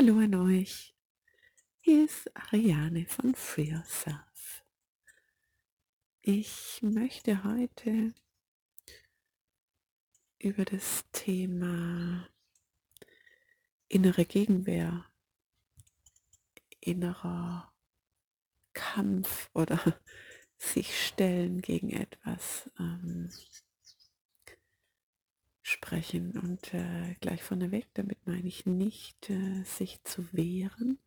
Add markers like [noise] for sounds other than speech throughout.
Hallo an euch. Hier ist Ariane von Free. Ich möchte heute über das Thema innere Gegenwehr, innerer Kampf oder [laughs] sich stellen gegen etwas ähm, sprechen. Und äh, gleich vorneweg, damit meine ich nicht, äh, sich zu wehren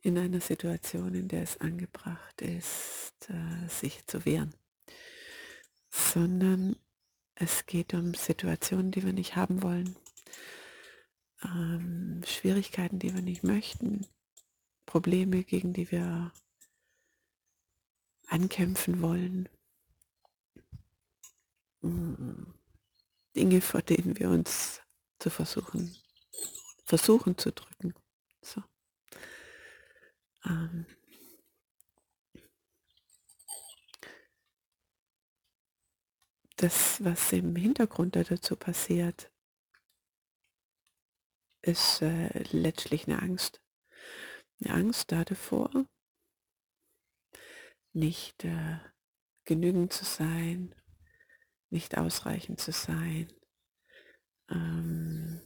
in einer Situation, in der es angebracht ist, äh, sich zu wehren, sondern es geht um Situationen, die wir nicht haben wollen, ähm, Schwierigkeiten, die wir nicht möchten, Probleme, gegen die wir ankämpfen wollen. Mm. Dinge, vor denen wir uns zu versuchen, versuchen zu drücken. So. Ähm. Das, was im Hintergrund dazu passiert, ist äh, letztlich eine Angst. Eine Angst davor, nicht äh, genügend zu sein, nicht ausreichend zu sein. Ähm,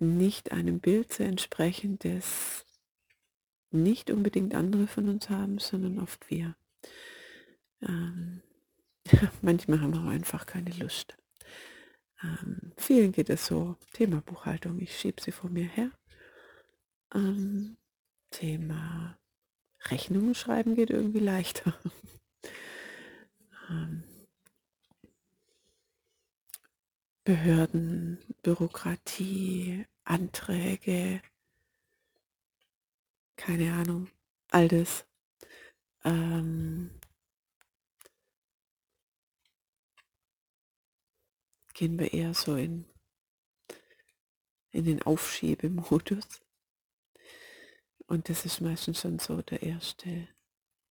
nicht einem Bild zu entsprechen, das nicht unbedingt andere von uns haben, sondern oft wir. Ähm, [laughs] manchmal haben wir einfach keine Lust. Ähm, vielen geht es so, Thema Buchhaltung, ich schiebe sie vor mir her. Ähm, Thema Rechnungen schreiben geht irgendwie leichter. Ähm, Behörden, Bürokratie, Anträge, keine Ahnung, all das. Ähm, gehen wir eher so in, in den Aufschiebemodus. Und das ist meistens schon so der erste,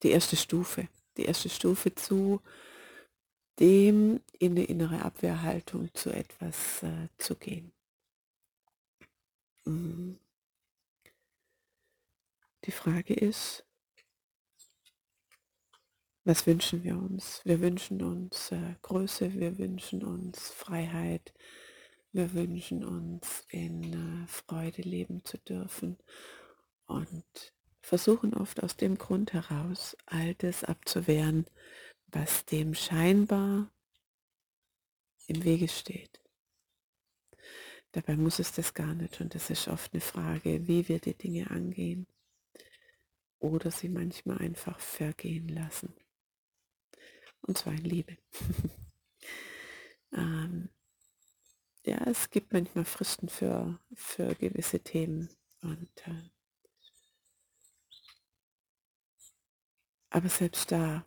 die erste Stufe. Die erste Stufe zu dem in eine innere Abwehrhaltung zu etwas äh, zu gehen. Mhm. Die Frage ist, was wünschen wir uns? Wir wünschen uns äh, Größe, wir wünschen uns Freiheit, wir wünschen uns in äh, Freude leben zu dürfen und versuchen oft aus dem Grund heraus, Altes abzuwehren, was dem scheinbar im Wege steht. Dabei muss es das gar nicht und das ist oft eine Frage, wie wir die Dinge angehen oder sie manchmal einfach vergehen lassen. Und zwar in Liebe. [laughs] ähm, ja, es gibt manchmal Fristen für, für gewisse Themen und äh, aber selbst da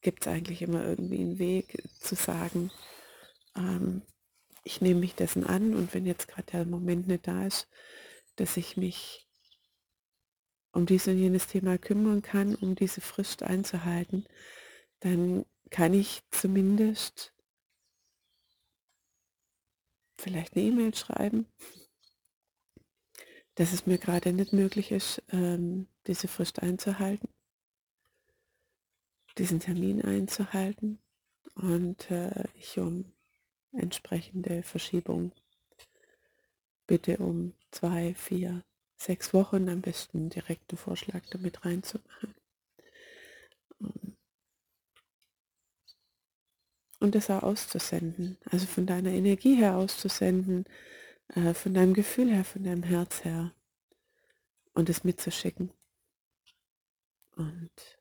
gibt es eigentlich immer irgendwie einen Weg zu sagen, ähm, ich nehme mich dessen an und wenn jetzt gerade der Moment nicht da ist, dass ich mich um dieses und jenes Thema kümmern kann, um diese Frist einzuhalten, dann kann ich zumindest vielleicht eine E-Mail schreiben, dass es mir gerade nicht möglich ist, ähm, diese Frist einzuhalten diesen Termin einzuhalten und äh, ich um entsprechende Verschiebung bitte um zwei, vier, sechs Wochen am besten direkten Vorschlag damit reinzumachen. Und das auch auszusenden, also von deiner Energie her auszusenden, äh, von deinem Gefühl her, von deinem Herz her und es mitzuschicken. Und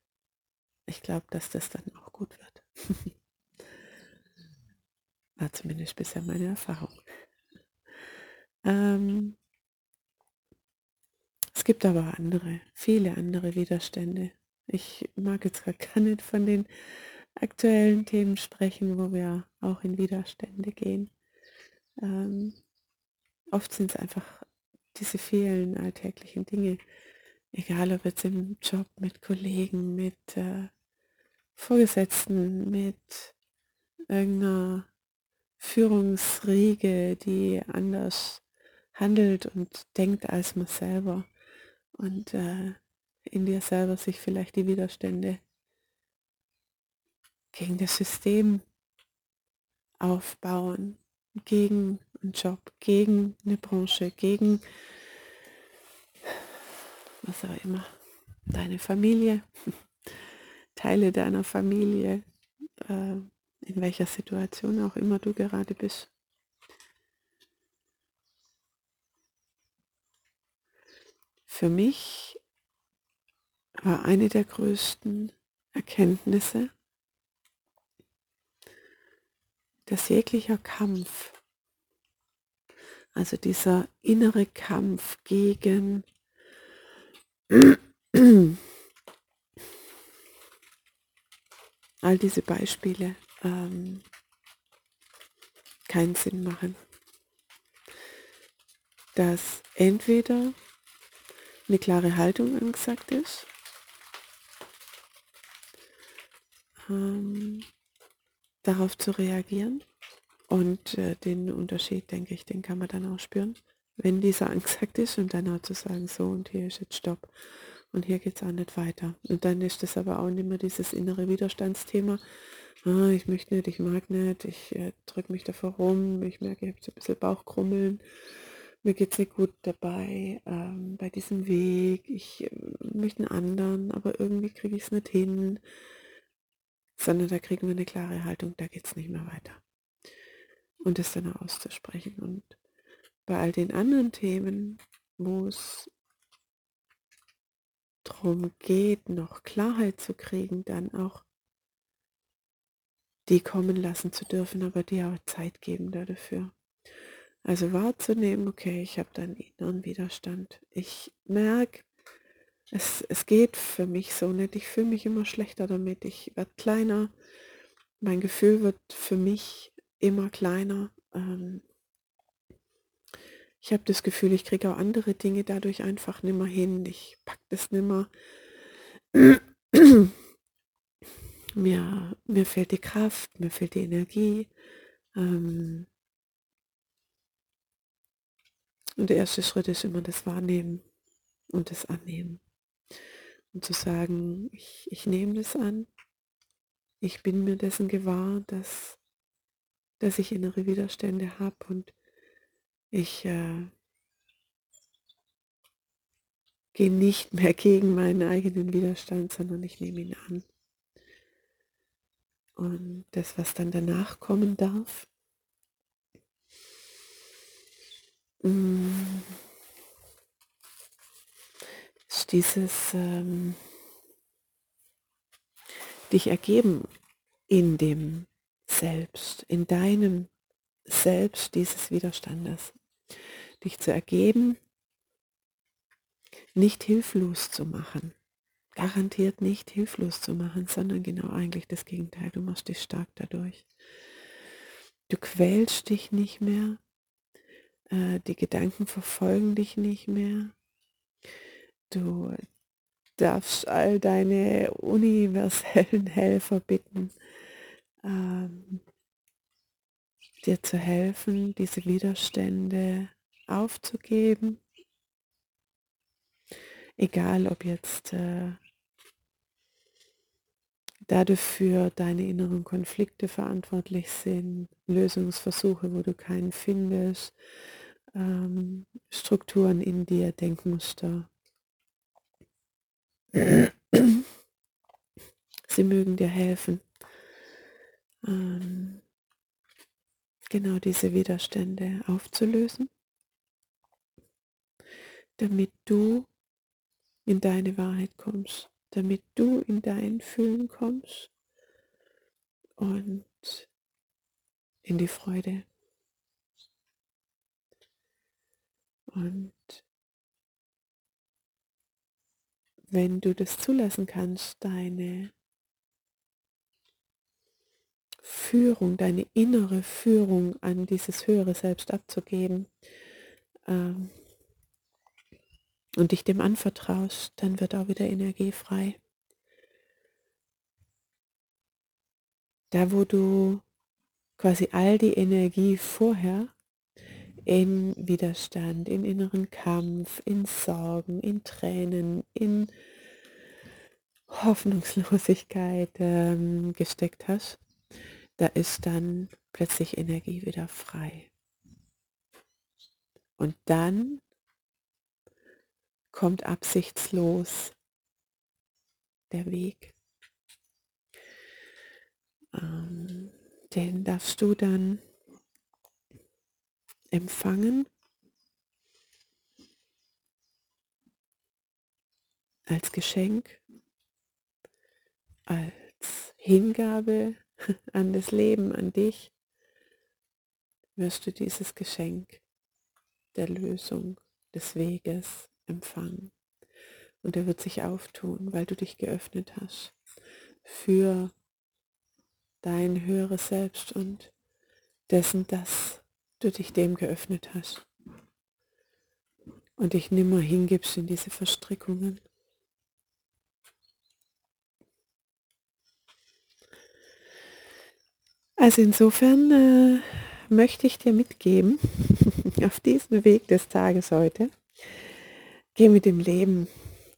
ich glaube, dass das dann auch gut wird. [laughs] War zumindest bisher meine Erfahrung. Ähm, es gibt aber andere, viele andere Widerstände. Ich mag jetzt gar nicht von den aktuellen Themen sprechen, wo wir auch in Widerstände gehen. Ähm, oft sind es einfach diese vielen alltäglichen Dinge, egal ob jetzt im Job, mit Kollegen, mit äh, Vorgesetzten, mit irgendeiner Führungsriege, die anders handelt und denkt als man selber und äh, in dir selber sich vielleicht die Widerstände gegen das System aufbauen, gegen einen Job, gegen eine Branche, gegen was auch immer, deine Familie, Teile deiner Familie, äh, in welcher Situation auch immer du gerade bist. Für mich war eine der größten Erkenntnisse, dass jeglicher Kampf, also dieser innere Kampf gegen all diese Beispiele ähm, keinen Sinn machen. Dass entweder eine klare Haltung angesagt ist, ähm, darauf zu reagieren. Und äh, den Unterschied, denke ich, den kann man dann auch spüren, wenn dieser [laughs] angesagt ist und dann auch zu sagen, so und hier ist jetzt Stopp und hier geht es auch nicht weiter. Und dann ist das aber auch nicht mehr dieses innere Widerstandsthema. Ah, ich möchte nicht, ich mag nicht, ich äh, drücke mich davor rum, ich merke, ich habe so ein bisschen Bauchkrummeln mir geht es nicht gut dabei, ähm, bei diesem Weg, ich äh, möchte einen anderen, aber irgendwie kriege ich es nicht hin, sondern da kriegen wir eine klare Haltung, da geht es nicht mehr weiter. Und das dann auszusprechen. Und bei all den anderen Themen, wo es darum geht, noch Klarheit zu kriegen, dann auch die kommen lassen zu dürfen, aber die auch Zeit geben dafür. Also wahrzunehmen, okay, ich habe da einen inneren Widerstand. Ich merke, es, es geht für mich so nicht. Ich fühle mich immer schlechter damit. Ich werde kleiner. Mein Gefühl wird für mich immer kleiner. Ähm, ich habe das Gefühl, ich kriege auch andere Dinge dadurch einfach nimmer hin. Ich packe das nimmer. [clears throat] mir, mir fehlt die Kraft, mir fehlt die Energie. Ähm, Und der erste Schritt ist immer das Wahrnehmen und das Annehmen. Und zu sagen, ich, ich nehme das an, ich bin mir dessen gewahr, dass, dass ich innere Widerstände habe und ich äh, gehe nicht mehr gegen meinen eigenen Widerstand, sondern ich nehme ihn an. Und das, was dann danach kommen darf, Mm. ist dieses ähm, dich ergeben in dem Selbst, in deinem Selbst dieses Widerstandes. Dich zu ergeben, nicht hilflos zu machen. Garantiert nicht hilflos zu machen, sondern genau eigentlich das Gegenteil. Du machst dich stark dadurch. Du quälst dich nicht mehr, äh, die Gedanken verfolgen dich nicht mehr. Du darfst all deine universellen [laughs] Helfer bitten, ähm, dir zu helfen, diese Widerstände aufzugeben. Egal ob jetzt äh, dafür deine inneren Konflikte verantwortlich sind, Lösungsversuche, wo du keinen findest, ähm, Strukturen in dir, Denkmuster. Sie mögen dir helfen, ähm, genau diese Widerstände aufzulösen, damit du in deine Wahrheit kommst, damit du in dein Fühlen kommst und in die Freude. Und wenn du das zulassen kannst, deine Führung, deine innere Führung an dieses höhere Selbst abzugeben ähm, und dich dem anvertraust, dann wird auch wieder Energie frei. Da, wo du quasi all die Energie vorher in Widerstand, in inneren Kampf, in Sorgen, in Tränen, in Hoffnungslosigkeit ähm, gesteckt hast, da ist dann plötzlich Energie wieder frei. Und dann kommt absichtslos der Weg. Ähm, den darfst du dann empfangen als Geschenk, als Hingabe [laughs] an das Leben, an dich, wirst du dieses Geschenk der Lösung, des Weges empfangen. Und er wird sich auftun, weil du dich geöffnet hast für dein höheres Selbst und dessen, dass du dich dem geöffnet hast und dich nimmer hingibst in diese Verstrickungen. Also insofern äh, möchte ich dir mitgeben, [laughs] auf diesem Weg des Tages heute, geh mit dem Leben,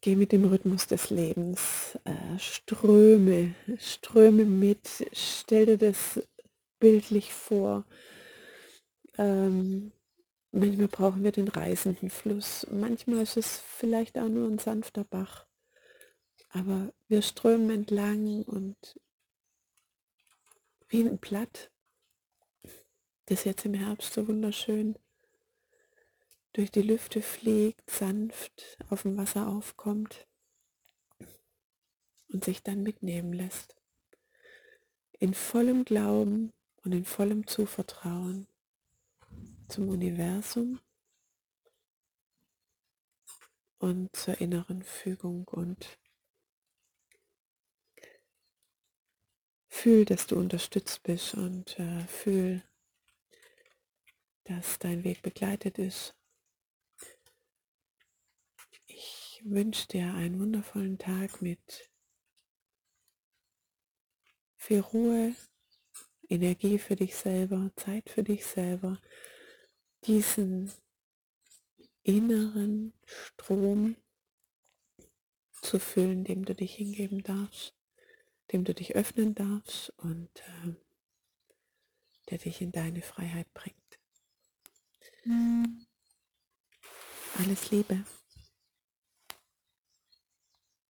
geh mit dem Rhythmus des Lebens, äh, ströme, ströme mit, stell dir das bildlich vor. Ähm, manchmal brauchen wir den reißenden Fluss, manchmal ist es vielleicht auch nur ein sanfter Bach, aber wir strömen entlang und wie ein Blatt, das jetzt im Herbst so wunderschön durch die Lüfte fliegt, sanft auf dem Wasser aufkommt und sich dann mitnehmen lässt. In vollem Glauben und in vollem Zuvertrauen zum Universum und zur inneren Fügung und Fühl, dass du unterstützt bist und äh, fühl, dass dein Weg begleitet ist. Ich wünsche dir einen wundervollen Tag mit viel Ruhe, Energie für dich selber, Zeit für dich selber, diesen inneren Strom zu füllen, dem du dich hingeben darfst dem du dich öffnen darfst und äh, der dich in deine Freiheit bringt. Alles Liebe.